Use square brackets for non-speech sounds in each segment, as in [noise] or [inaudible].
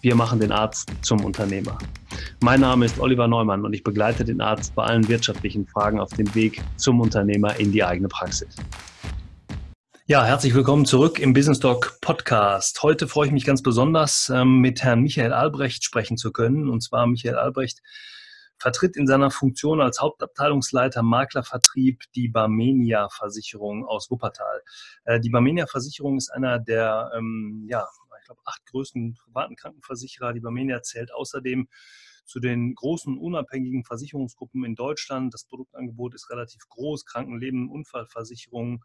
wir machen den Arzt zum Unternehmer. Mein Name ist Oliver Neumann und ich begleite den Arzt bei allen wirtschaftlichen Fragen auf dem Weg zum Unternehmer in die eigene Praxis. Ja, herzlich willkommen zurück im Business Talk Podcast. Heute freue ich mich ganz besonders, ähm, mit Herrn Michael Albrecht sprechen zu können. Und zwar Michael Albrecht vertritt in seiner Funktion als Hauptabteilungsleiter Maklervertrieb die Barmenia Versicherung aus Wuppertal. Äh, die Barmenia Versicherung ist einer der ähm, ja, glaube, acht größten privaten Krankenversicherer. Die Barmenia zählt außerdem zu den großen unabhängigen Versicherungsgruppen in Deutschland. Das Produktangebot ist relativ groß, Krankenleben, Unfallversicherungen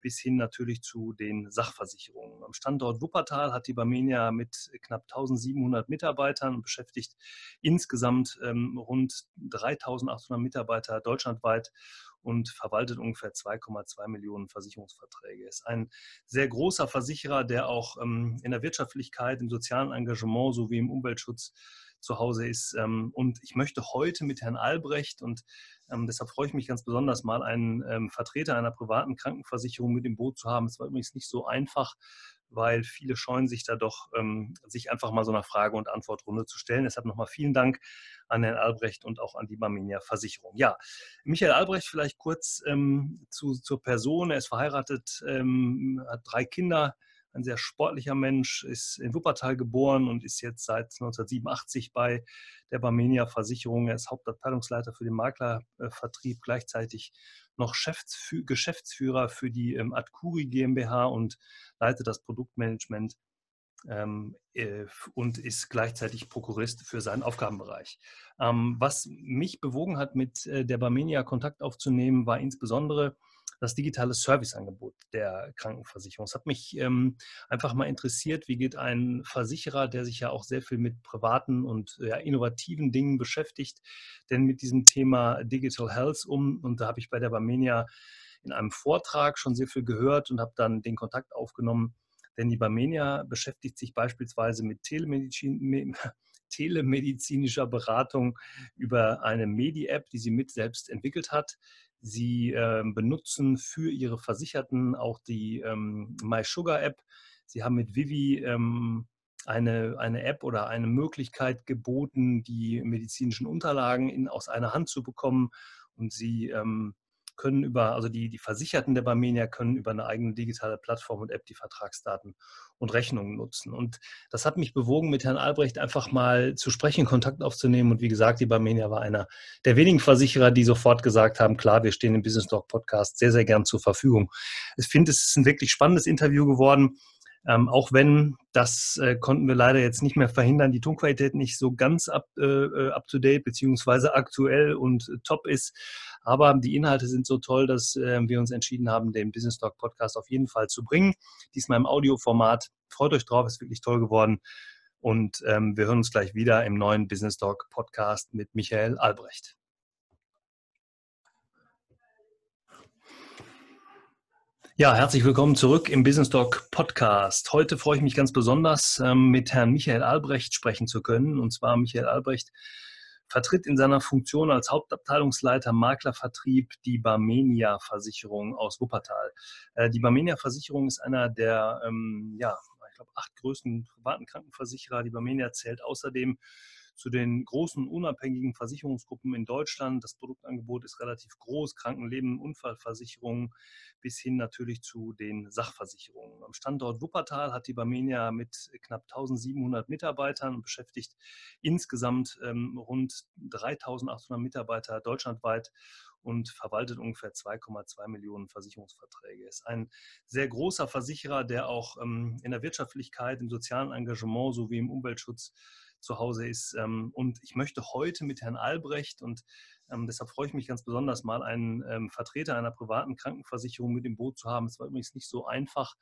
bis hin natürlich zu den Sachversicherungen. Am Standort Wuppertal hat die Barmenia mit knapp 1700 Mitarbeitern und beschäftigt insgesamt ähm, rund 3800 Mitarbeiter deutschlandweit und verwaltet ungefähr 2,2 Millionen Versicherungsverträge. Ist ein sehr großer Versicherer, der auch ähm, in der Wirtschaftlichkeit, im sozialen Engagement sowie im Umweltschutz zu Hause ist. Ähm, und ich möchte heute mit Herrn Albrecht und ähm, deshalb freue ich mich ganz besonders mal, einen Vertreter einer privaten Krankenversicherung mit im Boot zu haben. Es war übrigens nicht so einfach, weil viele scheuen sich da doch, ähm, sich einfach mal so eine Frage- und Antwortrunde zu stellen. Deshalb nochmal vielen Dank an Herrn Albrecht und auch an die Barmenia Versicherung. Ja, Michael Albrecht vielleicht kurz ähm, zu, zur Person. Er ist verheiratet, ähm, hat drei Kinder, ein sehr sportlicher Mensch, ist in Wuppertal geboren und ist jetzt seit 1987 bei der Barmenia Versicherung. Er ist Hauptabteilungsleiter für den Maklervertrieb, gleichzeitig noch Geschäftsführer für die ähm, Adcuri GmbH und leitet das Produktmanagement ähm, äh, und ist gleichzeitig Prokurist für seinen Aufgabenbereich. Ähm, was mich bewogen hat, mit äh, der Barmenia Kontakt aufzunehmen, war insbesondere das digitale Serviceangebot der Krankenversicherung. Es hat mich ähm, einfach mal interessiert, wie geht ein Versicherer, der sich ja auch sehr viel mit privaten und ja, innovativen Dingen beschäftigt, denn mit diesem Thema Digital Health um. Und da habe ich bei der Barmenia in einem Vortrag schon sehr viel gehört und habe dann den Kontakt aufgenommen. Denn die Barmenia beschäftigt sich beispielsweise mit Telemedizin, [laughs] telemedizinischer Beratung über eine Medi-App, die sie mit selbst entwickelt hat. Sie äh, benutzen für ihre Versicherten auch die ähm, MySugar-App. Sie haben mit Vivi ähm, eine, eine App oder eine Möglichkeit geboten, die medizinischen Unterlagen in, aus einer Hand zu bekommen. Und sie ähm, können über, also die, die Versicherten der Barmenia können über eine eigene digitale Plattform und App die Vertragsdaten und Rechnungen nutzen. Und das hat mich bewogen, mit Herrn Albrecht einfach mal zu sprechen, Kontakt aufzunehmen. Und wie gesagt, die Barmenia war einer der wenigen Versicherer, die sofort gesagt haben, klar, wir stehen im Business Talk Podcast sehr, sehr gern zur Verfügung. Ich finde, es ist ein wirklich spannendes Interview geworden. Ähm, auch wenn, das äh, konnten wir leider jetzt nicht mehr verhindern, die Tonqualität nicht so ganz up, äh, äh up to date beziehungsweise aktuell und äh, top ist. Aber die Inhalte sind so toll, dass äh, wir uns entschieden haben, den Business Talk Podcast auf jeden Fall zu bringen. Diesmal im Audioformat. Freut euch drauf, ist wirklich toll geworden. Und ähm, wir hören uns gleich wieder im neuen Business Talk Podcast mit Michael Albrecht. Ja, herzlich willkommen zurück im Business Talk Podcast. Heute freue ich mich ganz besonders, ähm, mit Herrn Michael Albrecht sprechen zu können. Und zwar Michael Albrecht vertritt in seiner Funktion als Hauptabteilungsleiter Maklervertrieb die Barmenia Versicherung aus Wuppertal. Äh, die Barmenia Versicherung ist einer der, ähm, ja, ich glaube, acht größten privaten Krankenversicherer. Die Barmenia zählt außerdem zu den großen unabhängigen Versicherungsgruppen in Deutschland. Das Produktangebot ist relativ groß, Krankenleben, Unfallversicherungen bis hin natürlich zu den Sachversicherungen. Am Standort Wuppertal hat die Barmenia mit knapp 1700 Mitarbeitern und beschäftigt insgesamt ähm, rund 3800 Mitarbeiter deutschlandweit und verwaltet ungefähr 2,2 Millionen Versicherungsverträge. Ist ein sehr großer Versicherer, der auch ähm, in der Wirtschaftlichkeit, im sozialen Engagement sowie im Umweltschutz zu Hause ist. Ähm, und ich möchte heute mit Herrn Albrecht und ähm, deshalb freue ich mich ganz besonders mal, einen ähm, Vertreter einer privaten Krankenversicherung mit im Boot zu haben. Es war übrigens nicht so einfach,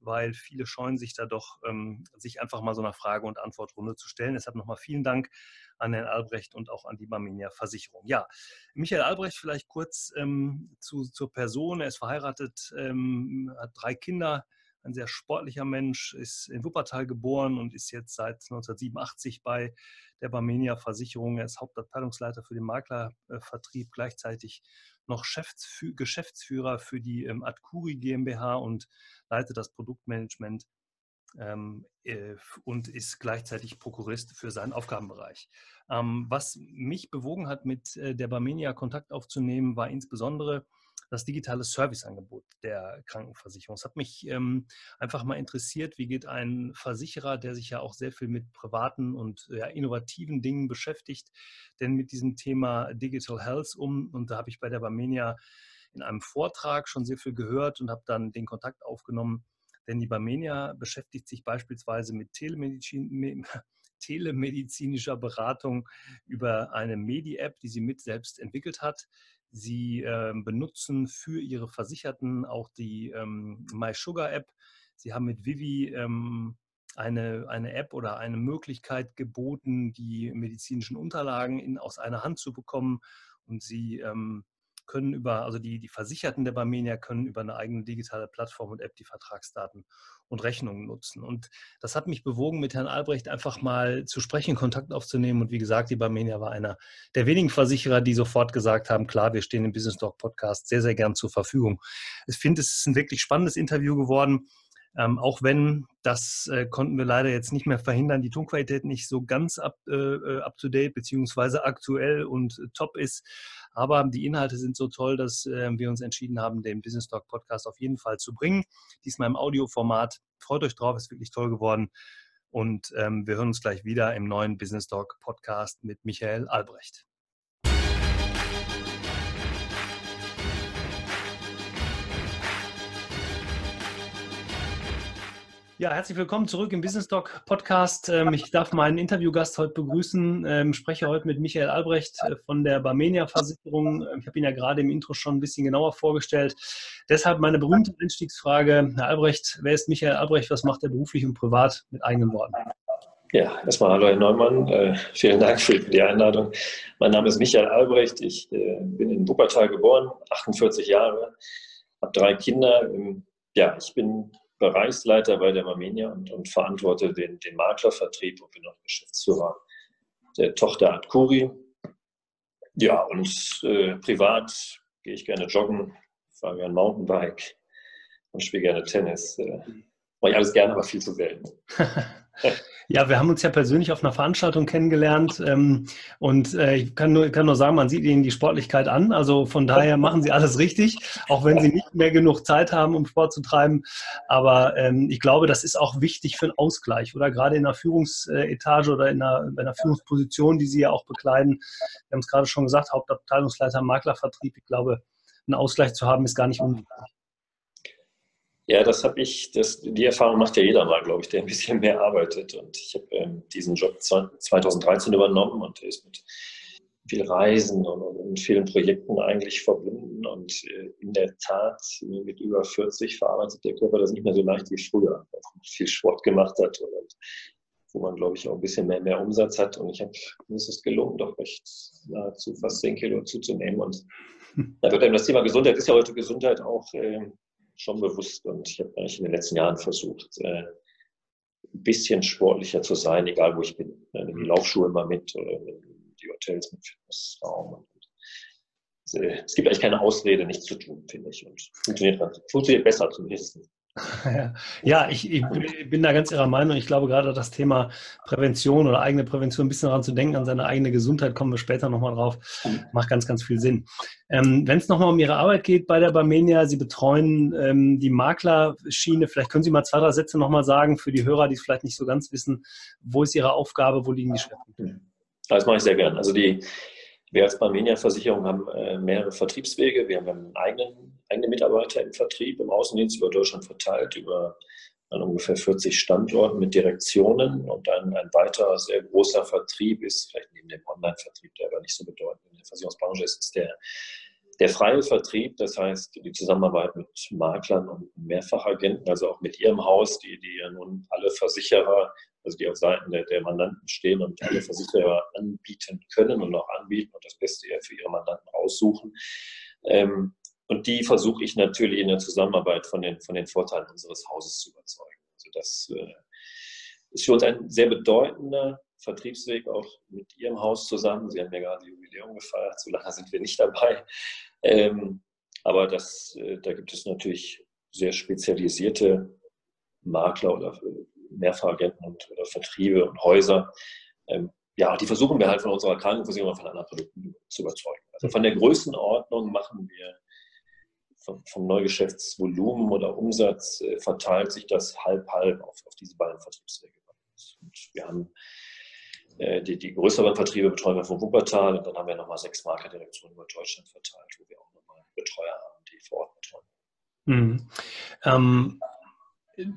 weil viele scheuen sich da doch, sich einfach mal so einer Frage- und Antwortrunde zu stellen. Deshalb nochmal vielen Dank an Herrn Albrecht und auch an die Barmenia Versicherung. Ja, Michael Albrecht vielleicht kurz ähm, zu, zur Person. Er ist verheiratet, ähm, hat drei Kinder, ein sehr sportlicher Mensch, ist in Wuppertal geboren und ist jetzt seit 1987 bei der Barmenia Versicherung. Er ist Hauptabteilungsleiter für den Maklervertrieb, gleichzeitig noch Geschäftsführer für die ähm, Adcuri GmbH und leitet das Produktmanagement ähm, äh, und ist gleichzeitig Prokurist für seinen Aufgabenbereich. Ähm, was mich bewogen hat, mit äh, der Barmenia Kontakt aufzunehmen, war insbesondere das digitale Serviceangebot der Krankenversicherung. Es hat mich ähm, einfach mal interessiert, wie geht ein Versicherer, der sich ja auch sehr viel mit privaten und ja, innovativen Dingen beschäftigt, denn mit diesem Thema Digital Health um. Und da habe ich bei der Barmenia in einem Vortrag schon sehr viel gehört und habe dann den Kontakt aufgenommen denn die Barmenia beschäftigt sich beispielsweise mit Telemedizin, [laughs] telemedizinischer Beratung über eine Medi-App, die sie mit selbst entwickelt hat. Sie äh, benutzen für ihre Versicherten auch die ähm, MySugar-App. Sie haben mit Vivi ähm, eine, eine App oder eine Möglichkeit geboten, die medizinischen Unterlagen in, aus einer Hand zu bekommen. Und sie ähm, können über, also die, die Versicherten der Barmenia können über eine eigene digitale Plattform und App die Vertragsdaten und Rechnungen nutzen. Und das hat mich bewogen, mit Herrn Albrecht einfach mal zu sprechen, Kontakt aufzunehmen. Und wie gesagt, die Barmenia war einer der wenigen Versicherer, die sofort gesagt haben, klar, wir stehen im Business Talk Podcast sehr, sehr gern zur Verfügung. Ich finde, es ist ein wirklich spannendes Interview geworden. Ähm, auch wenn, das äh, konnten wir leider jetzt nicht mehr verhindern, die Tonqualität nicht so ganz up, äh, äh up to date beziehungsweise aktuell und äh, top ist. Aber die Inhalte sind so toll, dass äh, wir uns entschieden haben, den Business Talk Podcast auf jeden Fall zu bringen. Diesmal im Audioformat. Freut euch drauf, ist wirklich toll geworden. Und ähm, wir hören uns gleich wieder im neuen Business Talk Podcast mit Michael Albrecht. Ja, herzlich willkommen zurück im Business Talk Podcast. Ähm, ich darf meinen Interviewgast heute begrüßen. Ich ähm, spreche heute mit Michael Albrecht äh, von der Barmenia Versicherung. Ich habe ihn ja gerade im Intro schon ein bisschen genauer vorgestellt. Deshalb meine berühmte Einstiegsfrage. Herr Albrecht, wer ist Michael Albrecht? Was macht er beruflich und privat mit eigenen Worten? Ja, erstmal hallo Herr Neumann. Äh, vielen Dank für die Einladung. Mein Name ist Michael Albrecht. Ich äh, bin in Wuppertal geboren, 48 Jahre, habe drei Kinder. Ja, ich bin Bereichsleiter bei der Marmenia und, und verantworte den, den Maklervertrieb und bin auch Geschäftsführer der Tochter Adkuri. Ja, und äh, privat gehe ich gerne joggen, fahre gerne Mountainbike und spiele gerne Tennis. Äh, mache ich alles gerne, aber viel zu selten. [laughs] Ja, wir haben uns ja persönlich auf einer Veranstaltung kennengelernt ähm, und äh, ich kann nur, kann nur sagen, man sieht Ihnen die Sportlichkeit an. Also von daher machen Sie alles richtig, auch wenn Sie nicht mehr genug Zeit haben, um Sport zu treiben. Aber ähm, ich glaube, das ist auch wichtig für einen Ausgleich oder gerade in einer Führungsetage oder in einer, in einer Führungsposition, die Sie ja auch bekleiden. Wir haben es gerade schon gesagt, Hauptabteilungsleiter Maklervertrieb. Ich glaube, einen Ausgleich zu haben, ist gar nicht unwichtig. Ja, das habe ich, das, die Erfahrung macht ja jeder mal, glaube ich, der ein bisschen mehr arbeitet. Und ich habe ähm, diesen Job 2013 übernommen und ist mit viel Reisen und, und, vielen Projekten eigentlich verbunden. Und äh, in der Tat, mit über 40 verarbeitet der Körper das nicht mehr so leicht wie früher, wo man viel Sport gemacht hat und, wo man, glaube ich, auch ein bisschen mehr, mehr Umsatz hat. Und ich habe, mir ist es gelungen, doch recht nahezu fast 10 Kilo zuzunehmen. Und da wird einem das Thema Gesundheit, ist ja heute Gesundheit auch äh, schon bewusst und ich habe eigentlich in den letzten Jahren versucht, äh, ein bisschen sportlicher zu sein, egal wo ich bin. Ne, die Laufschuhe immer mit oder die Hotels mit Fitnessraum. Äh, es gibt eigentlich keine Ausrede, nichts zu tun, finde ich. Und funktioniert, funktioniert besser zumindest. [laughs] Ja, ich, ich, bin da ganz Ihrer Meinung. Ich glaube, gerade das Thema Prävention oder eigene Prävention, ein bisschen daran zu denken, an seine eigene Gesundheit, kommen wir später nochmal drauf, macht ganz, ganz viel Sinn. Ähm, Wenn es nochmal um Ihre Arbeit geht bei der Barmenia, Sie betreuen ähm, die Maklerschiene. Vielleicht können Sie mal zwei, drei Sätze nochmal sagen für die Hörer, die es vielleicht nicht so ganz wissen. Wo ist Ihre Aufgabe? Wo liegen die Schwerpunkte? Das mache ich sehr gern. Also die, wir als Barmenia-Versicherung haben äh, mehrere Vertriebswege. Wir haben einen eigenen eigene Mitarbeiter im Vertrieb, im Außendienst über Deutschland verteilt, über an ungefähr 40 Standorten mit Direktionen und dann ein weiterer sehr großer Vertrieb ist, vielleicht neben dem Online-Vertrieb, der aber nicht so bedeutend in der Versicherungsbranche ist, ist der der freie Vertrieb, das heißt die Zusammenarbeit mit Maklern und Mehrfachagenten, also auch mit Ihrem Haus, die, die ja nun alle Versicherer, also die auf Seiten der, der Mandanten stehen und alle Versicherer anbieten können und auch anbieten und das Beste ja für ihre Mandanten aussuchen. Ähm, und die versuche ich natürlich in der Zusammenarbeit von den, von den Vorteilen unseres Hauses zu überzeugen. Also das äh, ist für uns ein sehr bedeutender Vertriebsweg auch mit Ihrem Haus zusammen. Sie haben ja gerade Jubiläum gefeiert, so lange sind wir nicht dabei. Ähm, aber das, äh, da gibt es natürlich sehr spezialisierte Makler oder Mehrfachagenten und, oder Vertriebe und Häuser. Ähm, ja, die versuchen wir halt von unserer Krankenversicherung und von anderen Produkten zu überzeugen. Also von der Größenordnung machen wir vom, vom Neugeschäftsvolumen oder Umsatz äh, verteilt sich das halb-halb auf, auf diese beiden Vertriebswege. Und wir haben die, die größeren Vertriebe betreuen wir von Wuppertal und dann haben wir nochmal sechs Markerdirektionen über Deutschland verteilt, wo wir auch nochmal Betreuer haben, die vor Ort betreuen. Mhm. Ähm,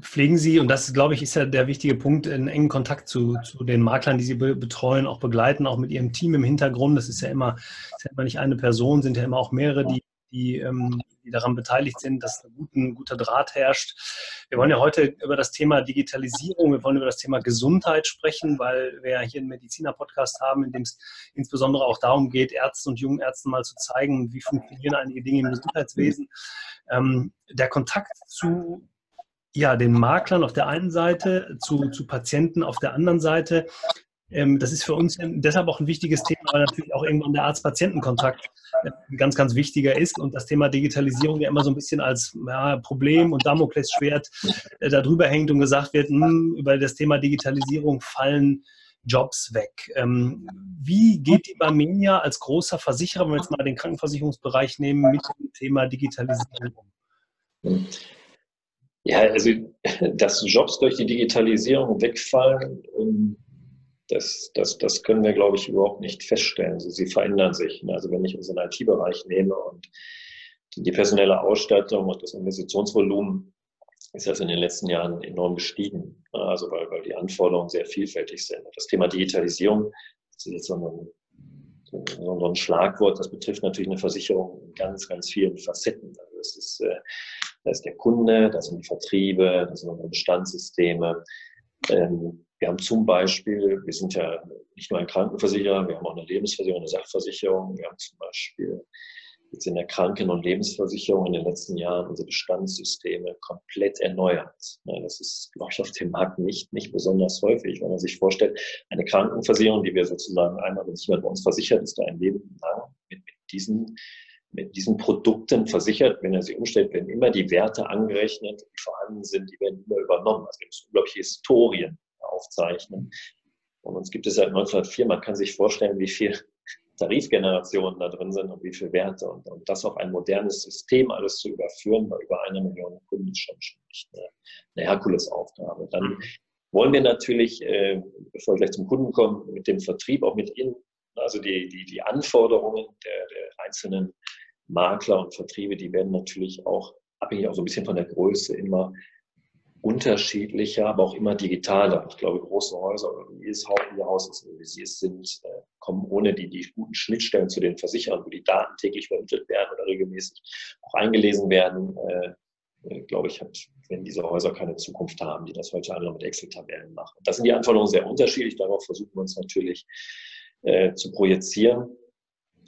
pflegen Sie, und das glaube ich ist ja der wichtige Punkt, in engen Kontakt zu, zu den Maklern, die Sie be betreuen, auch begleiten, auch mit Ihrem Team im Hintergrund. Das ist ja immer, ist ja immer nicht eine Person, sind ja immer auch mehrere, die die, ähm, die daran beteiligt sind, dass ein, guten, guter Draht herrscht. Wir wollen ja heute über das Thema Digitalisierung, wir wollen über das Thema Gesundheit sprechen, weil wir ja hier einen Mediziner-Podcast haben, in dem es insbesondere auch darum geht, Ärzten und jungen Ärzten mal zu zeigen, wie funktionieren einige Dinge im Gesundheitswesen. Ähm, der Kontakt zu ja, den Maklern auf der einen Seite, zu, zu Patienten auf der anderen Seite, ähm, das ist für uns deshalb auch ein wichtiges Thema, weil natürlich auch irgendwann der Arzt-Patienten-Kontakt äh, ganz, ganz wichtiger ist und das Thema Digitalisierung ja immer so ein bisschen als ja, Problem und Damoklesschwert äh, darüber hängt und gesagt wird, mh, hm, über das Thema Digitalisierung fallen Jobs weg. Ähm, wie geht die Barmenia als großer Versicherer, wenn wir jetzt mal den Krankenversicherungsbereich nehmen, mit dem Thema Digitalisierung um? Ja, also [laughs] dass Jobs durch die Digitalisierung wegfallen, ähm, das, das, das können wir, glaube ich, überhaupt nicht feststellen. Also sie verändern sich. Ne? Also wenn ich unseren IT-Bereich nehme und die personelle Ausstattung und das Investitionsvolumen ist das in den letzten Jahren enorm gestiegen. Ne? Also weil, weil die Anforderungen sehr vielfältig sind. Das Thema Digitalisierung das ist jetzt so ein, so ein Schlagwort, das betrifft natürlich eine Versicherung in ganz, ganz vielen Facetten. Also das ist, äh, da ist der Kunde, das sind die Vertriebe, das sind unsere Bestandssysteme. Ähm, wir haben zum Beispiel, wir sind ja nicht nur ein Krankenversicherer, wir haben auch eine Lebensversicherung, eine Sachversicherung. Wir haben zum Beispiel jetzt in der Kranken- und Lebensversicherung in den letzten Jahren unsere Bestandssysteme komplett erneuert. Das ist, glaube ich, auf dem Markt nicht, nicht besonders häufig, wenn man sich vorstellt, eine Krankenversicherung, die wir sozusagen einmal, wenn sich jemand bei uns versichert, ist da ein Leben lang mit, mit diesen mit diesen Produkten versichert. Wenn er sie umstellt, werden immer die Werte angerechnet, die vorhanden sind, die werden immer übernommen. Also wir müssen unglaubliche Historien aufzeichnen. Und uns gibt es seit 1904, man kann sich vorstellen, wie viele [laughs] Tarifgenerationen da drin sind und wie viele Werte. Und, und das auf ein modernes System alles zu überführen, bei über einer Million Kunden ist schon, schon nicht eine, eine Herkulesaufgabe. Dann mhm. wollen wir natürlich, äh, bevor wir gleich zum Kunden kommen, mit dem Vertrieb auch mit Ihnen, also die, die, die Anforderungen der, der einzelnen Makler und Vertriebe, die werden natürlich auch abhängig auch so ein bisschen von der Größe immer unterschiedlicher, aber auch immer digitaler. Ich glaube, große Häuser oder wie es Ihr Haus ist, wie Sie es sind, äh, kommen ohne die, die guten Schnittstellen zu den Versicherern, wo die Daten täglich vermittelt werden oder regelmäßig auch eingelesen werden. Äh, äh, glaube ich, hat, wenn diese Häuser keine Zukunft haben, die das heute alle mit Excel-Tabellen machen. Das sind die Anforderungen sehr unterschiedlich. Darauf versuchen wir uns natürlich äh, zu projizieren.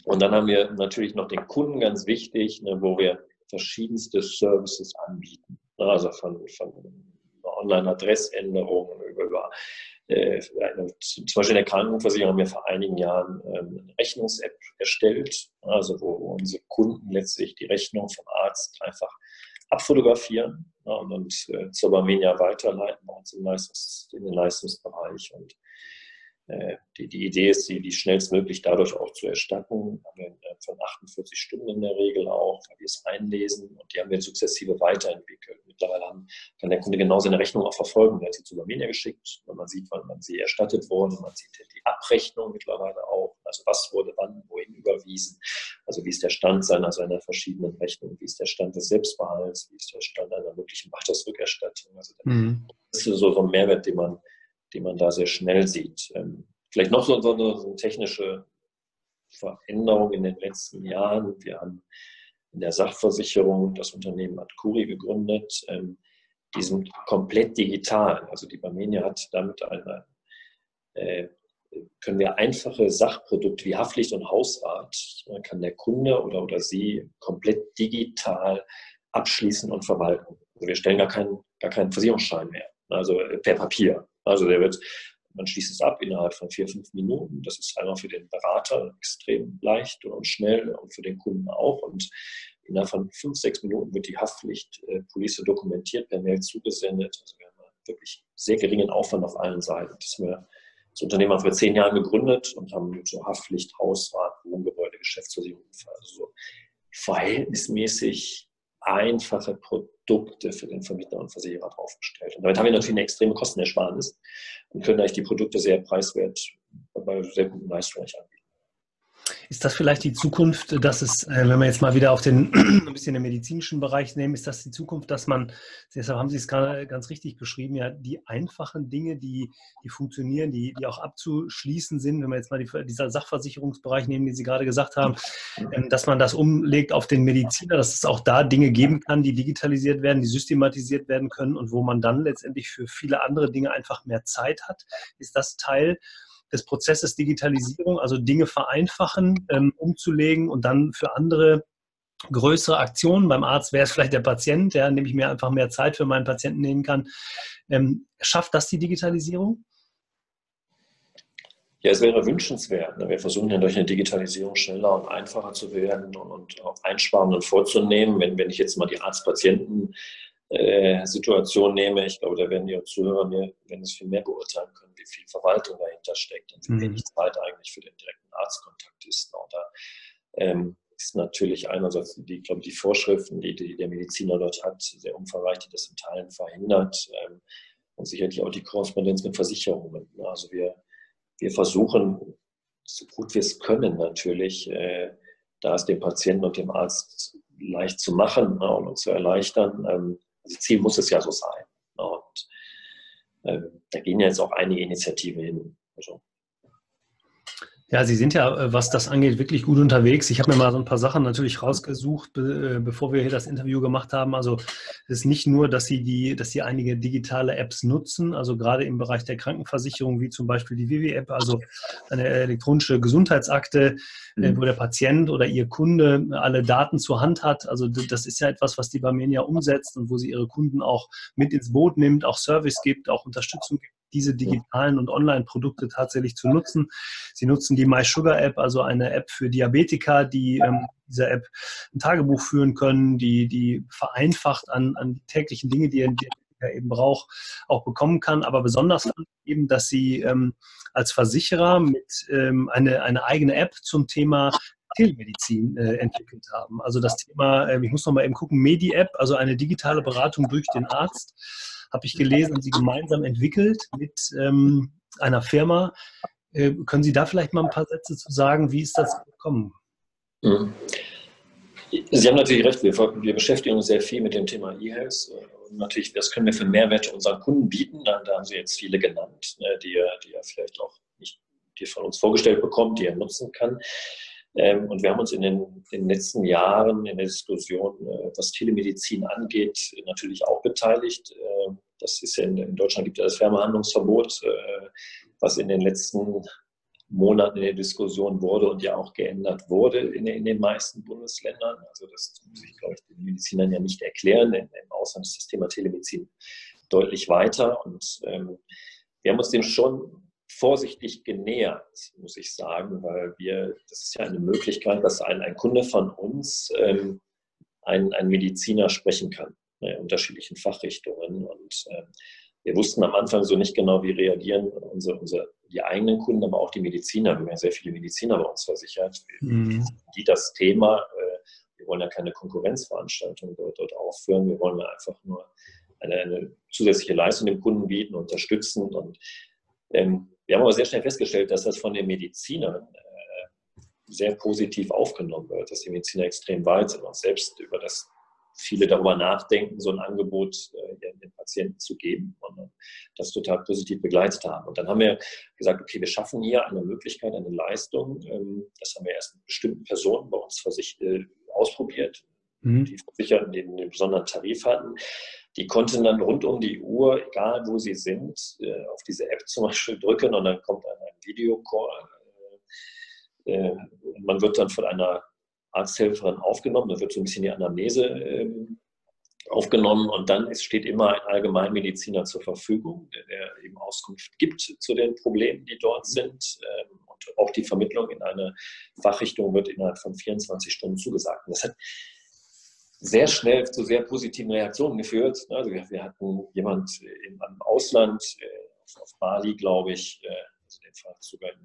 Und dann haben wir natürlich noch den Kunden ganz wichtig, ne, wo wir verschiedenste Services anbieten. Also von, von Online-Adressänderungen über, über äh, zum Beispiel in der Krankenversicherung haben wir vor einigen Jahren ähm, eine Rechnungs-App erstellt, also wo unsere Kunden letztlich die Rechnung vom Arzt einfach abfotografieren ja, und, äh, zur Barmenia weiterleiten bei Leistungs-, in den Leistungsbereich. Und die, die Idee ist, sie die schnellstmöglich dadurch auch zu erstatten. Haben wir äh, von 48 Stunden in der Regel auch, weil wir es einlesen und die haben wir sukzessive weiterentwickelt. Mittlerweile kann der Kunde genau seine Rechnung auch verfolgen. Er hat sie zu Barmenia geschickt und man sieht, wann man sie erstattet wurde. Man sieht die Abrechnung mittlerweile auch. Also was wurde wann, wohin überwiesen. Also wie ist der Stand seiner, seiner verschiedenen Rechnungen, wie ist der Stand des Selbstbehalts, wie ist der Stand einer möglichen Bachtagsrückerstattung. Also mhm. das ist so, so ein Mehrwert, den man die man da sehr schnell sieht. Ähm, vielleicht noch so, eine technische Veränderung in den letzten Jahren. Wir haben in der Sachversicherung das Unternehmen Adcuri gegründet. Ähm, die sind komplett digital. Also die Barmenia hat damit eine, äh, können wir einfache Sachprodukte wie Haftpflicht und Hausrat, kann der Kunde oder, oder Sie komplett digital abschließen und verwalten. Also wir stellen gar keinen, gar keinen Versicherungsschein mehr, also per Papier. Also der wird, man schließt es ab innerhalb von vier, fünf Minuten. Das ist einmal für den Berater extrem leicht und schnell und für den Kunden auch. Und innerhalb von fünf, sechs Minuten wird die Haftpflichtpolice äh, dokumentiert, per Mail zugesendet. Also wir haben wirklich sehr geringen Aufwand auf allen Seiten. Das, wir, das Unternehmen haben wir vor zehn Jahren gegründet und haben so Haftpflicht, Hausrat, Wohngebäude, Geschäftsversicherung, also so verhältnismäßig einfache Produkte für den Vermieter und Versicherer draufgestellt. Und damit haben wir natürlich eine extreme Kostenersparnis und können eigentlich die Produkte sehr preiswert bei sehr guten Leistungen anbieten. Ist das vielleicht die Zukunft, dass es, äh, wenn wir jetzt mal wieder auf den [clears throat] ein bisschen den medizinischen Bereich nehmen, ist das die Zukunft, dass man, deshalb haben Sie es gerade ganz richtig beschrieben, ja, die einfachen Dinge, die, die funktionieren, die, die auch abzuschließen sind, wenn wir jetzt mal die, dieser Sachversicherungsbereich nehmen, den Sie gerade gesagt haben, ähm, dass man das umlegt auf den Mediziner, dass es auch da Dinge geben kann, die digitalisiert werden, die systematisiert werden können und wo man dann letztendlich für viele andere Dinge einfach mehr Zeit hat. Ist das Teil des Prozesses Digitalisierung, also Dinge vereinfachen, ähm, umzulegen und dann für andere größere Aktionen. Beim Arzt wäre es vielleicht der Patient, der nämlich mir einfach mehr Zeit für meinen Patienten nehmen kann. Ähm, schafft das die Digitalisierung? Ja, es wäre wünschenswert. Ne? Wir versuchen ja durch eine Digitalisierung schneller und einfacher zu werden und auch einsparenden vorzunehmen. Wenn, wenn ich jetzt mal die Arzt-Patienten äh, Situation nehme, ich glaube, da werden die Zuhörer mir, wenn es viel mehr beurteilen können, wie viel Verwaltung dahinter steckt und wie mhm. wenig Zeit eigentlich für den direkten Arztkontakt ist. Und da ähm, ist natürlich einerseits die, glaube die Vorschriften, die, die, der Mediziner dort hat, sehr umfangreich, die das in Teilen verhindert ähm, und sicherlich auch die Korrespondenz mit Versicherungen. Also wir, wir versuchen, so gut wir es können natürlich, äh, da es dem Patienten und dem Arzt leicht zu machen ne, und zu erleichtern, ähm, also Ziel muss es ja so sein. Und äh, da gehen ja jetzt auch einige Initiativen hin. Also, ja, Sie sind ja, äh, was das angeht, wirklich gut unterwegs. Ich habe mir mal so ein paar Sachen natürlich rausgesucht, be äh, bevor wir hier das Interview gemacht haben. Also es ist nicht nur, dass Sie die, dass Sie einige digitale Apps nutzen, also gerade im Bereich der Krankenversicherung, wie zum Beispiel die Vivi-App, also eine elektronische Gesundheitsakte, äh, mhm. wo der Patient oder Ihr Kunde alle Daten zur Hand hat. Also das ist ja etwas, was die Barmenia umsetzt und wo sie ihre Kunden auch mit ins Boot nimmt, auch Service gibt, auch Unterstützung gibt diese digitalen und Online-Produkte tatsächlich zu nutzen. Sie nutzen die MySugar-App, also eine App für Diabetiker, die ähm, dieser App ein Tagebuch führen können, die, die vereinfacht an, an die täglichen Dinge, die ein Diabetiker eben braucht, auch bekommen kann. Aber besonders eben, dass sie ähm, als Versicherer mit ähm, eine, eine eigene App zum Thema Telemedizin äh, entwickelt haben. Also das Thema, äh, ich muss noch mal eben gucken, Medi-App, also eine digitale Beratung durch den Arzt habe ich gelesen, sie gemeinsam entwickelt mit ähm, einer Firma. Äh, können Sie da vielleicht mal ein paar Sätze zu sagen? Wie ist das gekommen? Mhm. Sie haben natürlich recht, wir, wir, beschäftigen uns sehr viel mit dem Thema E-Health. Und natürlich, das können wir für Mehrwerte unseren Kunden bieten. Da, da haben Sie jetzt viele genannt, ne, die, die er vielleicht auch nicht die von uns vorgestellt bekommt, die er nutzen kann. Ähm, und wir haben uns in den, in den, letzten Jahren in der Diskussion, äh, was Telemedizin angeht, natürlich auch beteiligt. Äh, das ist ja in, in, Deutschland gibt ja das Fernbehandlungsverbot, äh, was in den letzten Monaten in der Diskussion wurde und ja auch geändert wurde in, in den meisten Bundesländern. Also das muss ich, glaube ich, den Medizinern ja nicht erklären. Im, im Ausland ist das Thema Telemedizin deutlich weiter und ähm, wir haben uns dem schon vorsichtig genähert, muss ich sagen, weil wir, das ist ja eine Möglichkeit, dass ein, ein Kunde von uns ähm, ein, ein Mediziner sprechen kann, ne, in unterschiedlichen Fachrichtungen. Und äh, wir wussten am Anfang so nicht genau, wie reagieren unsere, unsere, die eigenen Kunden, aber auch die Mediziner. Wir haben ja sehr viele Mediziner bei uns versichert, mhm. die das Thema, äh, wir wollen ja keine Konkurrenzveranstaltung dort, dort aufführen, wir wollen ja einfach nur eine, eine zusätzliche Leistung dem Kunden bieten, unterstützen und ähm, wir haben aber sehr schnell festgestellt, dass das von den Medizinern äh, sehr positiv aufgenommen wird, dass die Mediziner extrem weit sind und selbst über das viele darüber nachdenken, so ein Angebot äh, den Patienten zu geben und das total positiv begleitet haben. Und dann haben wir gesagt, okay, wir schaffen hier eine Möglichkeit, eine Leistung. Ähm, das haben wir erst mit bestimmten Personen bei uns äh, ausprobiert, mhm. die Versicherten den, den besonderen Tarif hatten. Die konnten dann rund um die Uhr, egal wo sie sind, äh, auf diese App zum Beispiel drücken und dann kommt ein, ein Videocall. Äh, man wird dann von einer Arzthelferin aufgenommen, da wird so ein bisschen die Anamnese ähm, aufgenommen und dann ist, steht immer ein Allgemeinmediziner zur Verfügung, der, der, eben Auskunft gibt zu den Problemen, die dort sind. Ähm, und auch die Vermittlung in eine Fachrichtung wird innerhalb von 24 Stunden zugesagt. Und das hat sehr schnell zu sehr positiven Reaktionen geführt. Also wir, hatten jemand im, Ausland, äh, auf, Bali, glaube ich, äh, also den Fall sogar in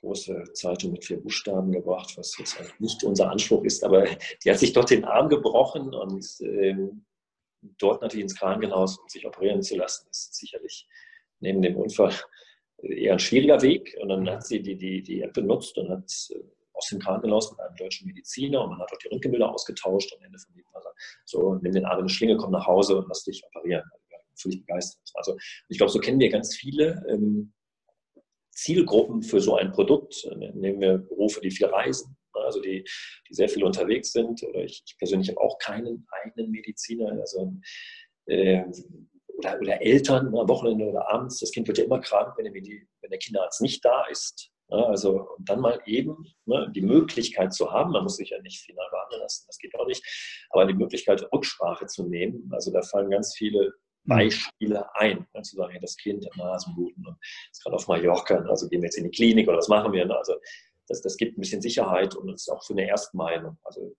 große Zeitung mit vier Buchstaben gebracht, was jetzt halt nicht unser Anspruch ist, aber die hat sich dort den Arm gebrochen und ähm, dort natürlich ins Krankenhaus, um sich operieren zu lassen, ist sicherlich neben dem Unfall eher ein schwieriger Weg. Und dann hat sie die, die, die App benutzt und hat äh, aus dem Krankenhaus mit einem deutschen Mediziner und man hat dort die Röntgenbilder ausgetauscht. Am Ende von dem Fall so, nimm den Arm in eine Schlinge, komm nach Hause und lass dich operieren. Völlig begeistert. Also ich glaube, so kennen wir ganz viele. Ähm, Zielgruppen für so ein Produkt. Nehmen wir Berufe, die viel reisen, also die, die sehr viel unterwegs sind. Oder ich, ich persönlich habe auch keinen eigenen Mediziner. Also, äh, oder, oder, Eltern am Wochenende oder abends. Das Kind wird ja immer krank, wenn der, wenn der Kinderarzt nicht da ist. Also und dann mal eben ne, die Möglichkeit zu haben, man muss sich ja nicht final behandeln lassen, das geht auch nicht, aber die Möglichkeit, Rücksprache zu nehmen. Also da fallen ganz viele Mhm. Beispiele ein. Ne, zu sagen, das Kind hat Nasenbluten und ist gerade auf Mallorca, also gehen wir jetzt in die Klinik oder was machen wir. Ne? Also das, das gibt ein bisschen Sicherheit und ist auch für eine Erstmeinung. Also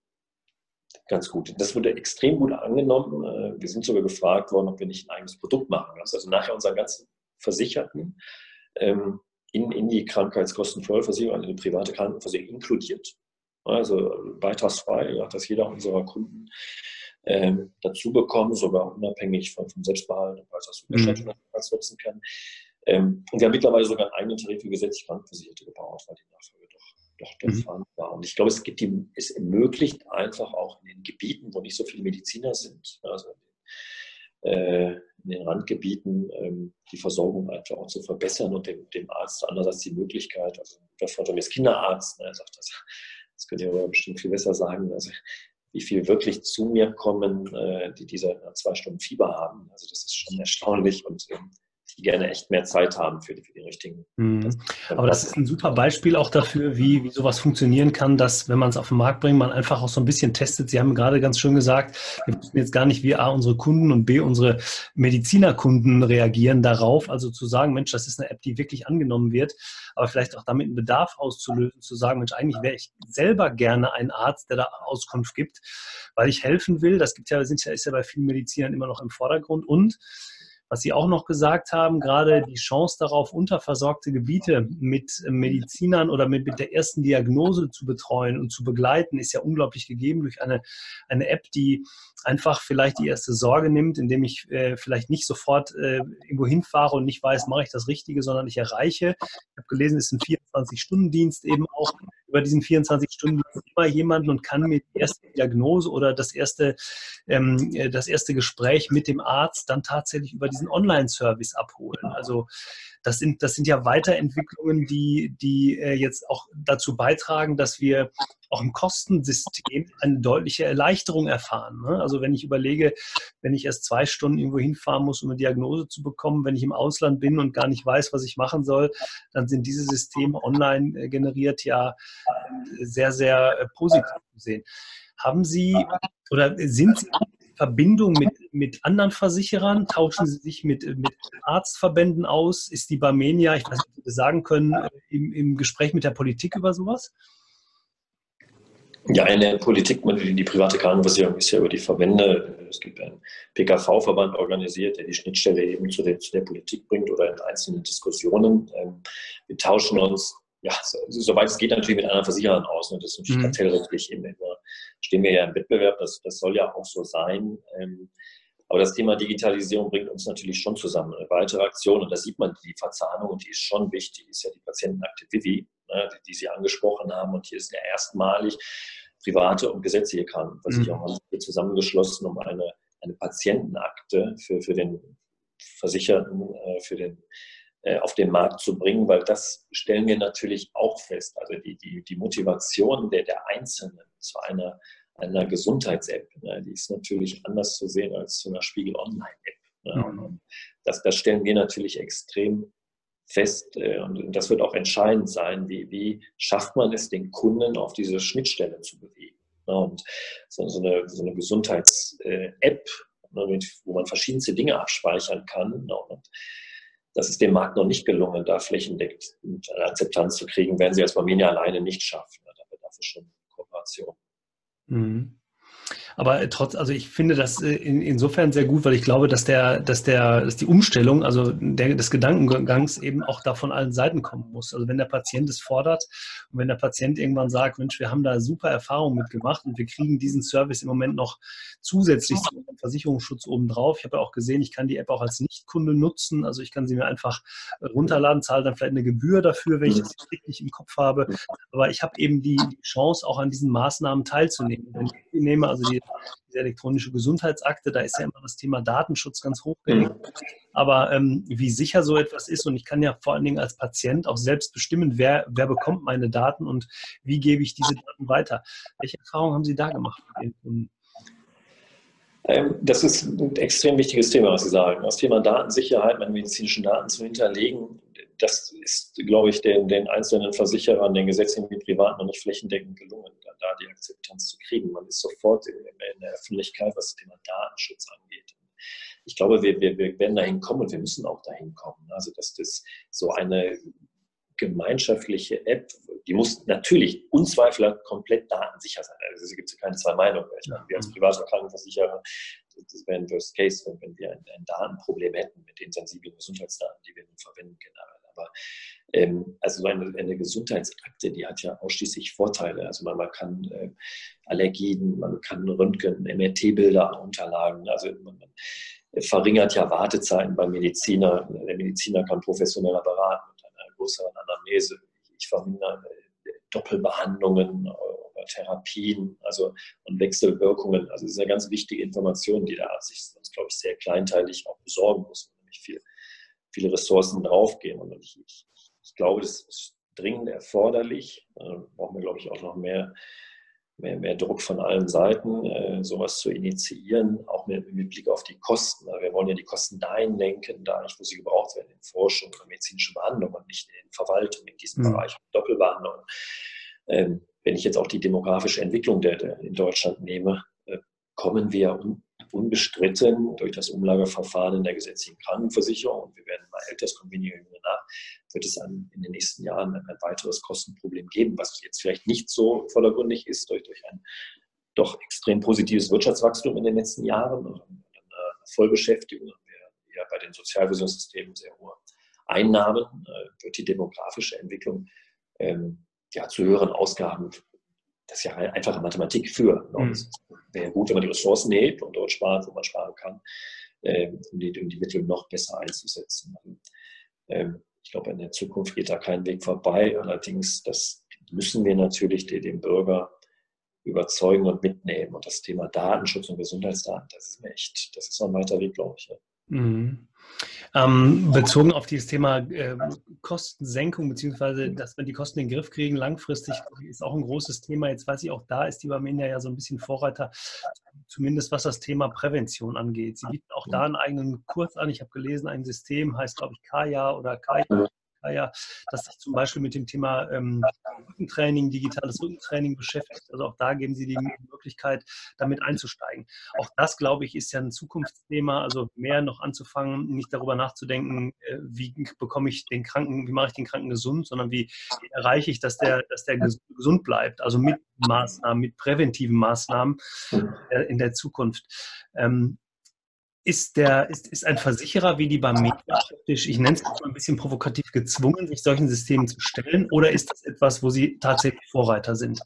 ganz gut. Das wurde extrem gut angenommen. Äh, wir sind sogar gefragt worden, ob wir nicht ein eigenes Produkt machen. Also nachher unseren ganzen Versicherten ähm, in, in die Krankheitskostenvollversicherung, also in die private Krankenversicherung inkludiert. Also beitragsfrei, dass jeder unserer Kunden ähm, dazu bekommen, sogar unabhängig von, vom Selbstbehalt, weil das Stadt mhm. das nutzen kann. Ähm, und wir haben mittlerweile sogar einen eigenen Tarif für gesetzlich Krankenversicherte gebaut, weil die Nachfrage doch, doch, doch mhm. vorhanden war. Und ich glaube, es gibt die, es ermöglicht einfach auch in den Gebieten, wo nicht so viele Mediziner sind, also äh, in den Randgebieten, ähm, die Versorgung einfach auch zu verbessern und dem, dem Arzt andererseits die Möglichkeit, also der Vater ist Kinderarzt, ne, sagt das, das könnt ihr aber bestimmt viel besser sagen. Also wie viel wirklich zu mir kommen, äh, die diese zwei Stunden Fieber haben. Also das ist schon erstaunlich und ähm, die gerne echt mehr Zeit haben für die, für die richtigen. Mhm. Aber das ist ein super Beispiel auch dafür, wie, wie sowas funktionieren kann, dass, wenn man es auf den Markt bringt, man einfach auch so ein bisschen testet. Sie haben gerade ganz schön gesagt, wir müssen jetzt gar nicht wie A, unsere Kunden und B, unsere Medizinerkunden reagieren darauf. Also zu sagen, Mensch, das ist eine App, die wirklich angenommen wird, aber vielleicht auch damit einen Bedarf auszulösen, zu sagen, Mensch, eigentlich wäre ich selber gerne ein Arzt, der da Auskunft gibt, weil ich helfen will. Das gibt ja, sind ja, ist ja bei vielen Medizinern immer noch im Vordergrund und was Sie auch noch gesagt haben, gerade die Chance darauf, unterversorgte Gebiete mit Medizinern oder mit, mit der ersten Diagnose zu betreuen und zu begleiten, ist ja unglaublich gegeben durch eine, eine App, die einfach vielleicht die erste Sorge nimmt, indem ich äh, vielleicht nicht sofort äh, irgendwo hinfahre und nicht weiß, mache ich das Richtige, sondern ich erreiche. Ich habe gelesen, es ist ein 24-Stunden-Dienst eben auch über diesen 24 Stunden immer jemanden und kann mir die erste Diagnose oder das erste, ähm, äh, das erste Gespräch mit dem Arzt dann tatsächlich über diesen Online-Service abholen. Also das sind, das sind ja Weiterentwicklungen, die, die äh, jetzt auch dazu beitragen, dass wir auch im Kostensystem eine deutliche Erleichterung erfahren. Ne? Also wenn ich überlege, wenn ich erst zwei Stunden irgendwo hinfahren muss, um eine Diagnose zu bekommen, wenn ich im Ausland bin und gar nicht weiß, was ich machen soll, dann sind diese Systeme online äh, generiert ja sehr, sehr äh, positiv zu sehen. Haben Sie oder sind Sie Verbindung mit, mit anderen Versicherern? Tauschen Sie sich mit, mit Arztverbänden aus? Ist die Barmenia, ich weiß nicht, ob Sie sagen können, äh, im, im Gespräch mit der Politik über sowas? Ja, in der Politik, die private Krankenversicherung ist ja über die Verbände. Es gibt einen PKV-Verband organisiert, der die Schnittstelle eben zu der, zu der Politik bringt oder in einzelnen Diskussionen. Ähm, wir tauschen uns ja, soweit es geht, natürlich mit anderen Versicherern aus. Ne? Das ist natürlich mhm. kartellrechtlich eben immer, stehen wir ja im Wettbewerb, das, das soll ja auch so sein. Ähm, aber das Thema Digitalisierung bringt uns natürlich schon zusammen. Eine weitere Aktion, und da sieht man die Verzahnung, und die ist schon wichtig, ist ja die Patientenakte Vivi, die, die, Sie angesprochen haben. Und hier ist ja erstmalig, private und gesetzliche Krankenversicherungen mhm. zusammengeschlossen, um eine, eine Patientenakte für, für den Versicherten, äh, für den äh, auf den Markt zu bringen, weil das stellen wir natürlich auch fest. Also die, die, die Motivation der, der Einzelnen zu einer, einer Gesundheits-App, ne, die ist natürlich anders zu sehen als zu einer Spiegel Online-App. Ne? Mhm. Das, das stellen wir natürlich extrem fest äh, und das wird auch entscheidend sein, wie, wie schafft man es, den Kunden auf diese Schnittstelle zu bewegen. Ne? Und so, eine, so eine Gesundheits-App, ne, wo man verschiedenste Dinge abspeichern kann. Und das ist dem Markt noch nicht gelungen, da flächendeckend eine Akzeptanz zu kriegen, werden sie als Barmenia alleine nicht schaffen. Da bedarf es schon Kooperation. Mhm. Aber trotz, also ich finde das äh, in, insofern sehr gut, weil ich glaube, dass der, dass der, dass die Umstellung, also der, des Gedankengangs eben auch da von allen Seiten kommen muss. Also wenn der Patient es fordert und wenn der Patient irgendwann sagt, Mensch, wir haben da super Erfahrungen mitgemacht und wir kriegen diesen Service im Moment noch zusätzlich zum Versicherungsschutz obendrauf. Ich habe ja auch gesehen, ich kann die App auch als Nichtkunde nutzen. Also ich kann sie mir einfach runterladen, zahle dann vielleicht eine Gebühr dafür, wenn ich das richtig im Kopf habe. Aber ich habe eben die, die Chance, auch an diesen Maßnahmen teilzunehmen. Wenn ich die nehme, also die diese elektronische Gesundheitsakte, da ist ja immer das Thema Datenschutz ganz hoch gelegt. Mhm. Aber ähm, wie sicher so etwas ist, und ich kann ja vor allen Dingen als Patient auch selbst bestimmen, wer, wer bekommt meine Daten und wie gebe ich diese Daten weiter. Welche Erfahrungen haben Sie da gemacht? Ähm, das ist ein extrem wichtiges Thema, was Sie sagen. Das Thema Datensicherheit, meine medizinischen Daten zu hinterlegen, das ist, glaube ich, den, den einzelnen Versicherern, den gesetzlichen privaten noch nicht flächendeckend gelungen, da die Akzeptanz zu kriegen. Man ist sofort in, in der Öffentlichkeit, was das Thema Datenschutz angeht. Ich glaube, wir, wir, wir werden dahin kommen und wir müssen auch dahin kommen. Also, dass das so eine gemeinschaftliche App, die muss natürlich unzweifelhaft komplett datensicher sein. Also es gibt ja keine zwei Meinungen. Ich meine, wir als private Krankenversicherer, das wäre ein Worst Case, wenn, wir ein, ein, Datenproblem hätten mit den sensiblen Gesundheitsdaten, die wir nun verwenden generell. Aber ähm, also so eine, eine, Gesundheitsakte, die hat ja ausschließlich Vorteile. Also man, man kann äh, Allergien, man kann Röntgen, MRT-Bilder unterlagen. Also man, man, verringert ja Wartezeiten beim Mediziner. Der Mediziner kann professioneller beraten mit einer größeren Anamnese. Ich verhindere äh, Doppelbehandlungen oder Therapien also, und Wechselwirkungen. Also das ist eine ganz wichtige Information, die der Arzt sich sonst, glaube ich, sehr kleinteilig auch besorgen muss, nämlich viel viele Ressourcen draufgehen. Und ich, ich, ich glaube, das ist dringend erforderlich. Da brauchen wir, glaube ich, auch noch mehr, mehr, mehr Druck von allen Seiten, äh, sowas zu initiieren, auch mit, mit, Blick auf die Kosten. Wir wollen ja die Kosten dahin lenken, da nicht, wo sie gebraucht werden, in Forschung und medizinische Behandlung und nicht in Verwaltung in diesem mhm. Bereich, Doppelbehandlung. Ähm, wenn ich jetzt auch die demografische Entwicklung der, der in Deutschland nehme, äh, kommen wir unbestritten durch das Umlageverfahren in der gesetzlichen Krankenversicherung, und wir werden mal älter, es kommen wird es in den nächsten Jahren ein weiteres Kostenproblem geben, was jetzt vielleicht nicht so vordergründig ist durch, durch ein doch extrem positives Wirtschaftswachstum in den letzten Jahren und eine Vollbeschäftigung. Ja bei den Sozialversicherungssystemen sehr hohe Einnahmen, äh, wird die demografische Entwicklung ähm, ja, zu höheren Ausgaben das ist ja einfache Mathematik für. Mhm. Es wäre gut, wenn man die Ressourcen hebt und dort spart, wo man sparen kann, ähm, um, die, um die Mittel noch besser einzusetzen. Ähm, ich glaube, in der Zukunft geht da kein Weg vorbei. Allerdings, das müssen wir natürlich den Bürger überzeugen und mitnehmen. Und das Thema Datenschutz und Gesundheitsdaten, das ist echt, das ist noch ein weiter Weg, glaube ich. Mhm. Ähm, bezogen auf dieses Thema äh, Kostensenkung, beziehungsweise dass wir die Kosten in den Griff kriegen, langfristig ist auch ein großes Thema. Jetzt weiß ich, auch da ist die Barmenia ja so ein bisschen Vorreiter, zumindest was das Thema Prävention angeht. Sie bieten auch da einen eigenen Kurs an. Ich habe gelesen, ein System heißt, glaube ich, Kaya oder Kaya ja, das sich zum Beispiel mit dem Thema ähm, Rückentraining, digitales Rückentraining beschäftigt. Also auch da geben Sie die Möglichkeit, damit einzusteigen. Auch das, glaube ich, ist ja ein Zukunftsthema, also mehr noch anzufangen, nicht darüber nachzudenken, äh, wie bekomme ich den Kranken, wie mache ich den Kranken gesund, sondern wie erreiche ich, dass der, dass der gesund bleibt, also mit Maßnahmen, mit präventiven Maßnahmen äh, in der Zukunft. Ähm, ist, der, ist, ist ein Versicherer wie die Barmeda praktisch, ich nenne es mal ein bisschen provokativ, gezwungen, sich solchen Systemen zu stellen? Oder ist das etwas, wo Sie tatsächlich Vorreiter sind?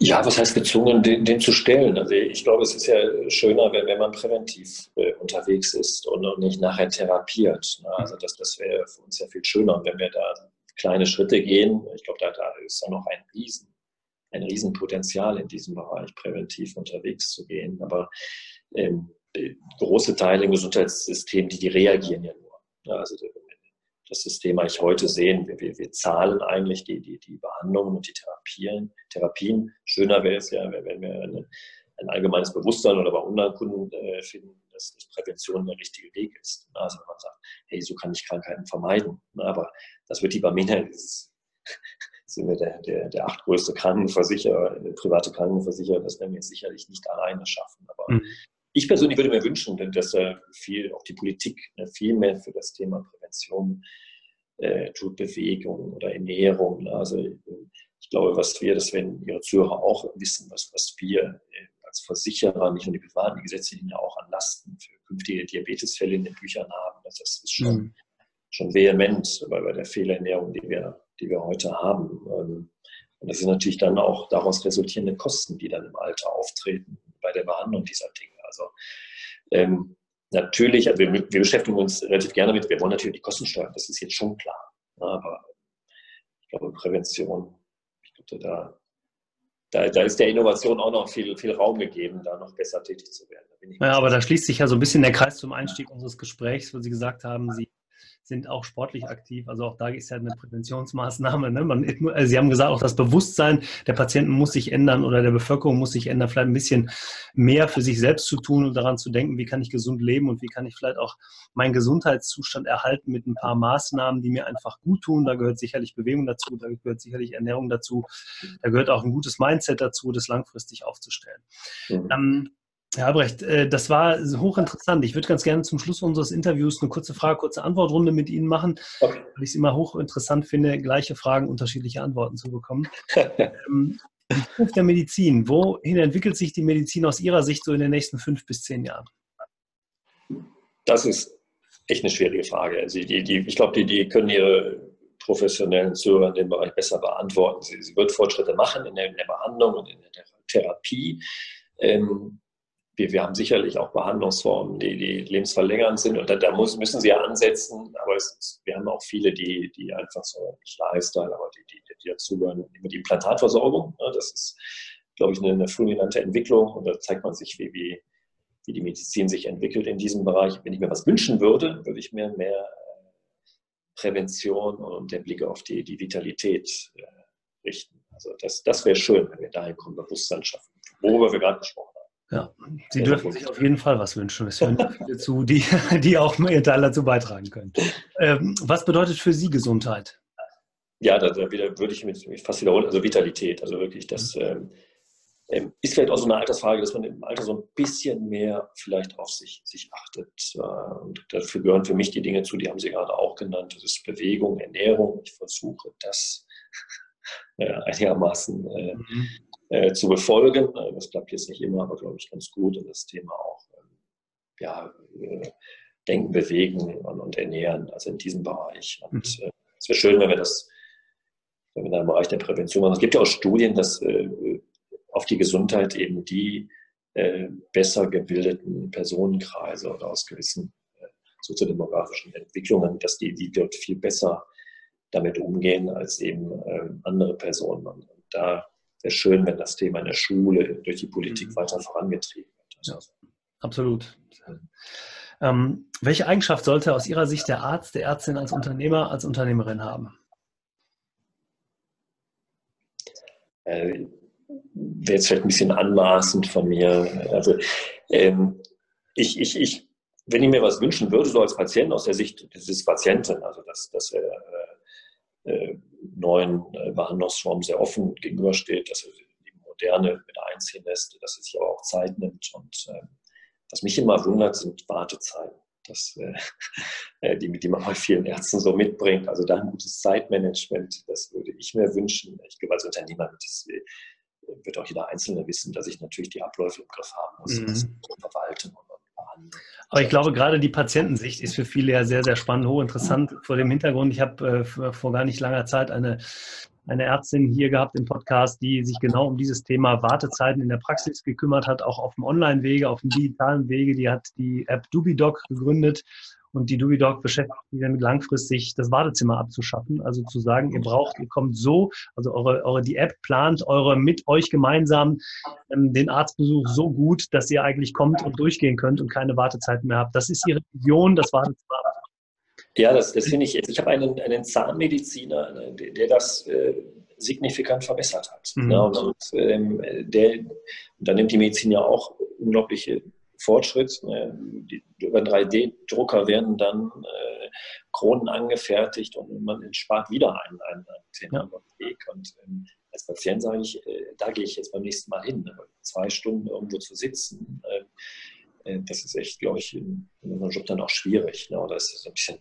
Ja, was heißt gezwungen, den, den, zu stellen? Also ich glaube, es ist ja schöner, wenn, wenn man präventiv äh, unterwegs ist und, und, nicht nachher therapiert. Ne? Also das, das wäre für uns ja viel schöner, wenn wir da kleine Schritte gehen. Ich glaube, da, da ist ja noch ein riesen ein Riesenpotenzial in diesem Bereich, präventiv unterwegs zu gehen. Aber ähm, große Teile im Gesundheitssystem, die, die reagieren ja nur. Ja, also das System eigentlich heute sehen, wir, wir, wir zahlen eigentlich die, die, die Behandlungen und die Therapien. Therapien. Schöner wäre es ja, wenn wir eine, ein allgemeines Bewusstsein oder bei unseren Kunden äh, finden, dass, Prävention der richtige Weg ist. Also wenn man sagt, hey, so kann ich Krankheiten vermeiden. Aber das wird die Bamina, das [laughs] sind wir der, der, der achtgrößte Krankenversicherer, private Krankenversicherer, das werden wir sicherlich nicht alleine schaffen. Aber mhm. ich persönlich würde mir wünschen, dass äh, viel, auch die Politik ne, viel mehr für das Thema Prävention äh, tut, Bewegung oder Ernährung. Also ich glaube, was wir, das werden Ihre Zuhörer auch wissen, was, was wir äh, als Versicherer, nicht nur die privaten, die Gesetze ja auch an Lasten für künftige Diabetesfälle in den Büchern haben. Das ist schon, mhm. schon vehement bei, bei der Fehlernährung, die wir die wir heute haben. Ähm, und das sind natürlich dann auch daraus resultierende Kosten, die dann im Alter auftreten bei der Behandlung dieser Dinge. Also ähm, natürlich, also wir, wir, beschäftigen uns relativ gerne mit, wir wollen natürlich die Kosten steuern, das ist jetzt schon klar. Aber ich glaube, Prävention, ich glaube, da, da, da, ist der Innovation auch noch viel, viel Raum gegeben, da noch besser tätig zu werden. ja, aber da schließt sich ja so ein bisschen der Kreis zum Einstieg unseres Gesprächs, wo Sie gesagt haben, Sie sind auch sportlich aktiv. Also auch da ist ja eine Präventionsmaßnahme. Ne? Man, also Sie haben gesagt, auch das Bewusstsein der Patienten muss sich ändern oder der Bevölkerung muss sich ändern, vielleicht ein bisschen mehr für sich selbst zu tun und daran zu denken, wie kann ich gesund leben und wie kann ich vielleicht auch meinen Gesundheitszustand erhalten mit ein paar Maßnahmen, die mir einfach gut tun. Da gehört sicherlich Bewegung dazu, da gehört sicherlich Ernährung dazu, da gehört auch ein gutes Mindset dazu, das langfristig aufzustellen. Mhm. Ähm, Herr Albrecht, äh, das war hochinteressant. Ich würde ganz gerne zum Schluss unseres Interviews eine kurze Frage, kurze Antwortrunde mit Ihnen machen, okay. weil ich es immer hochinteressant finde, gleiche Fragen, unterschiedliche Antworten zu bekommen. [laughs] Ähm, die Zukunft der Medizin. Wohin entwickelt sich die Medizin aus Ihrer Sicht so in den nächsten fünf bis zehn Jahren? Das ist echt eine schwierige Frage. Also die, die, ich glaube, die, die können Ihre professionellen Zuhörer in dem Bereich besser beantworten. Sie, sie wird Fortschritte machen in der, in der Behandlung und in der Therapie. Ähm, wir, wir haben sicherlich auch Behandlungsformen, die, die lebensverlängernd sind und da, da muss, müssen sie ja ansetzen, aber ist, wir haben auch viele, die, die einfach so, nicht Lifestyle, aber die, die, die dazugehören, die Implantatversorgung. Ne? Das ist, glaube ich, eine, eine fulminante Entwicklung und da zeigt man sich, wie, wie, wie die Medizin sich entwickelt in diesem Bereich. Wenn ich mir was wünschen würde, würde ich mir mehr äh, Prävention und den Blick auf die, die Vitalität äh, richten. Also das, das wäre schön, wenn wir dahin kommen, Bewusstsein schaffen, worüber wir gerade gesprochen haben. Ja, Sie dürfen sich auf jeden Fall was wünschen. Es hören [laughs] viele zu, die, die auch ihren Teil dazu beitragen können. Ähm, was bedeutet für Sie Gesundheit? Ja, da, da wieder, würde ich mich fast wiederholen. Also Vitalität, also wirklich das. Ähm, ähm, ist vielleicht auch so eine Altersfrage, dass man im Alter so ein bisschen mehr vielleicht auf sich, sich achtet. Äh, und dafür gehören für mich die Dinge zu, die haben Sie gerade auch genannt. Das ist Bewegung, Ernährung. Ich versuche das [laughs] äh, einigermaßen äh, mhm äh, zu befolgen. Äh, das klappt jetzt nicht immer, aber glaube ich ganz gut. Und das Thema auch ähm, ja, äh, Denken, Bewegen und, und, Ernähren, also in diesem Bereich. Und mhm. äh, es wäre schön, wenn wir das wenn wir da im Bereich der Prävention machen. Es gibt ja auch Studien, dass äh, auf die Gesundheit eben die äh, besser gebildeten Personenkreise oder aus gewissen soziodemografischen Entwicklungen, dass die, die dort viel besser damit umgehen als eben andere Personen. Und da wäre schön, wenn das Thema in der Schule durch die Politik mhm. weiter vorangetrieben wird. Ja, absolut. Ähm, welche Eigenschaft sollte aus Ihrer Sicht der Arzt, der Ärztin als Unternehmer, als Unternehmerin haben? Äh, Wäre jetzt vielleicht ein bisschen anmaßend von mir. Also, ähm, ich, ich, ich, wenn ich mir was wünschen würde, so als Patient aus der Sicht des Patienten, also dass, dass er äh neuen äh, Behandlungsformen sehr offen gegenübersteht, dass er die Moderne mit einziehen lässt, dass er sich aber auch Zeit nimmt. Und äh, was mich immer wundert, sind Wartezeiten. Das, äh, [laughs] äh die, die man bei vielen Ärzten so mitbringt. Also da ein gutes Zeitmanagement, das würde ich mir wünschen. Ich glaube, als Unternehmer wird, das, äh, wird auch jeder Einzelne wissen, dass ich natürlich die Abläufe im Griff haben muss, mhm. verwalten aber ich glaube, gerade die Patientensicht ist für viele ja sehr, sehr spannend, hochinteressant vor dem Hintergrund. Ich habe äh, vor gar nicht langer Zeit eine, eine Ärztin hier gehabt im Podcast, die sich genau um dieses Thema Wartezeiten in der Praxis gekümmert hat, auch auf dem Online-Wege, auf dem digitalen Wege. Die hat die App Dubidoc gegründet Und die DubiDoc beschäftigt sich damit langfristig, das Wartezimmer abzuschaffen. Also zu sagen, ihr braucht, ihr kommt so, also eure, eure die App plant eure mit euch gemeinsam ähm, den Arztbesuch so gut, dass ihr eigentlich kommt und durchgehen könnt und keine Wartezeiten mehr habt. Das ist ihre Vision, das Wartezimmer ja, das, das finde ich. Ich habe einen, einen Zahnmediziner, der, der das äh, signifikant verbessert hat. Mhm. Ja, und ähm, der, da nimmt die Medizin ja auch unglaubliche Fortschritt. Ne? Über 3D-Drucker werden dann äh, Kronen angefertigt und man entspart wieder einen, einen, einen ja. Weg. Und ähm, als Patient sage ich, äh, da gehe ich jetzt beim nächsten Mal hin. Ne? Zwei Stunden irgendwo zu sitzen, äh, äh das ist echt, glaube ich, in, in unserem Job dann auch schwierig. Ne? Oder ist das so ein bisschen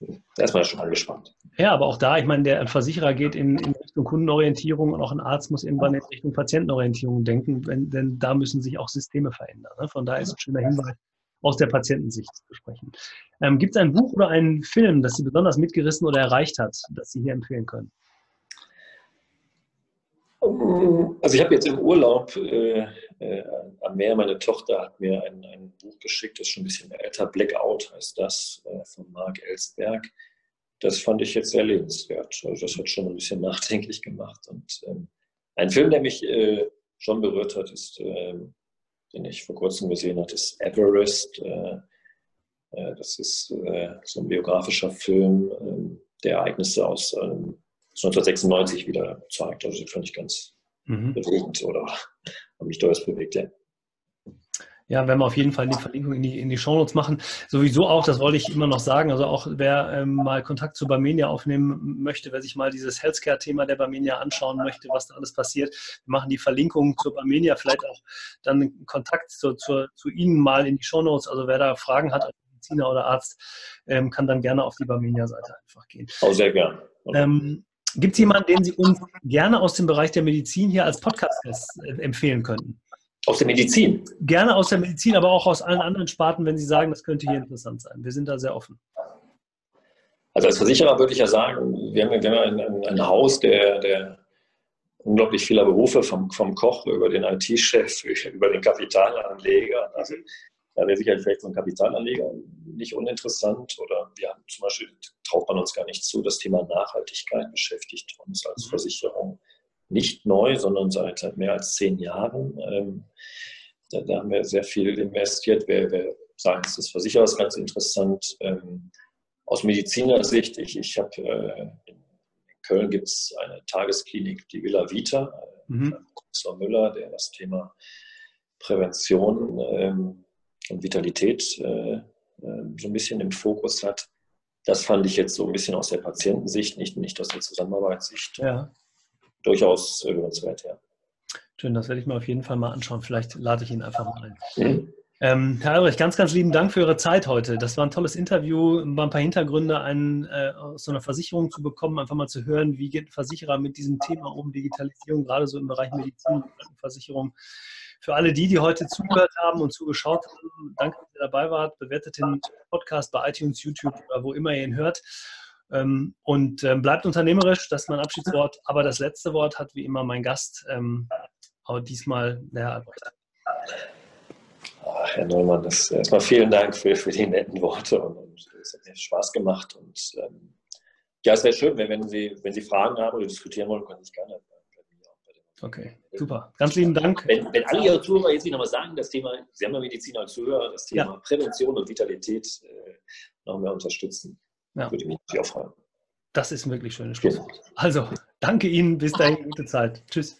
man schon angespannt. Ja, aber auch da, ich meine, der Versicherer geht in, in, Richtung Kundenorientierung und auch ein Arzt muss irgendwann in Richtung Patientenorientierung denken, wenn, denn da müssen sich auch Systeme verändern. Ne? Von daher ist ein schöner Hinweis, aus der Patientensicht zu sprechen. Ähm, Gibt es ein Buch oder einen Film, das Sie besonders mitgerissen oder erreicht hat, das Sie hier empfehlen können? Also ich habe jetzt im Urlaub äh, äh, am Meer, meine Tochter hat mir ein, ein, Buch geschickt, das ist schon ein bisschen älter, Blackout heißt das, äh, von Marc Elsberg. Das fand ich jetzt sehr lebenswert. Also das hat schon ein bisschen [laughs] nachdenklich gemacht. Und ähm, ein Film, der mich äh, schon berührt hat, ist, ähm, den ich vor kurzem gesehen habe, ist Everest. Äh, äh, das ist so ein biografischer Film, ähm, der Ereignisse aus 1996 wieder zeigt. Also das fand ich ganz mhm. bewegend oder [laughs] hat mich durchaus bewegt, ja. Ja, werden wir auf jeden Fall die Verlinkung in die, in die Shownotes machen. Sowieso auch, das wollte ich immer noch sagen, also auch wer ähm, mal Kontakt zu Barmenia aufnehmen möchte, wer sich mal dieses Healthcare-Thema der Barmenia anschauen möchte, was da alles passiert, wir machen die Verlinkung zur Barmenia, vielleicht auch dann Kontakt zu, zu, zu Ihnen mal in die Shownotes. Also wer da Fragen hat als Mediziner oder Arzt, ähm, kann dann gerne auf die Barmenia-Seite einfach gehen. Auch sehr gern. Ähm, Gibt es jemanden, den Sie uns gerne aus dem Bereich der Medizin hier als Podcast äh, empfehlen könnten? Aus der Medizin? Gerne aus der Medizin, aber auch aus allen anderen Sparten, wenn Sie sagen, das könnte hier interessant sein. Wir sind da sehr offen. Also als Versicherer würde ich ja sagen, wir haben, wir haben ein, ein, Haus der, der unglaublich vieler Berufe, vom, vom Koch über den IT-Chef, [laughs] über den Kapitalanleger. Also da wäre sicherlich vielleicht so ein Kapitalanleger nicht uninteressant. Oder wir haben zum Beispiel, traut man uns gar nicht zu, das Thema Nachhaltigkeit beschäftigt uns als mhm. Versicherung nicht neu, sondern seit, mehr als zehn Jahren. Ähm, da, da, haben wir sehr viel investiert. Wir, wir sagen, es ist Versicherers ganz interessant. Ähm, aus Medizinersicht, ich, ich habe äh, in Köln gibt es eine Tagesklinik, die Villa Vita, äh, mhm. Professor Müller, der das Thema Prävention ähm, und Vitalität äh, äh, so ein bisschen im Fokus hat. Das fand ich jetzt so ein bisschen aus der Patientensicht, nicht, nicht aus der Zusammenarbeitssicht, ja. durchaus hörenswert. Ja. Schön, das werde ich mir auf jeden Fall mal anschauen. Vielleicht lade ich ihn einfach mal ein. Mhm. Ähm, Herr Albrecht, ganz, ganz lieben Dank für Ihre Zeit heute. Das war ein tolles Interview, war ein paar Hintergründe einen, äh, aus so einer Versicherung zu bekommen, einfach mal zu hören, wie geht ein Versicherer mit diesem Thema um, Digitalisierung, gerade so im Bereich Medizin und Versicherung. Für alle die, die heute zugehört haben und zugeschaut haben, danke, dass ihr dabei wart. Bewertet den Podcast bei iTunes, YouTube oder wo immer ihr ihn hört. Ähm, und ähm, bleibt unternehmerisch, das ist mein Abschiedswort. Aber das letzte Wort hat wie immer mein Gast, ähm, aber diesmal Herr Albrecht. Herr Neumann, das, erstmal vielen Dank für, für die netten Worte und es hat mir Spaß gemacht. Und ähm, ja, es wäre schön, wenn, wenn, Sie, wenn Sie Fragen haben oder diskutieren wollen, können Sie sich gerne Okay, super. Ganz lieben Dank. Wenn, wenn alle Ihre Zuhörer jetzt noch mal sagen, das Thema, Sie haben ja Medizin als Zuhörer, das Thema ja. Prävention und Vitalität äh, noch mehr unterstützen, ja. würde ich mich natürlich auch freuen. Das ist ein wirklich schönes Schlusswort. Also, danke Ihnen. Bis dahin, gute Zeit. Tschüss.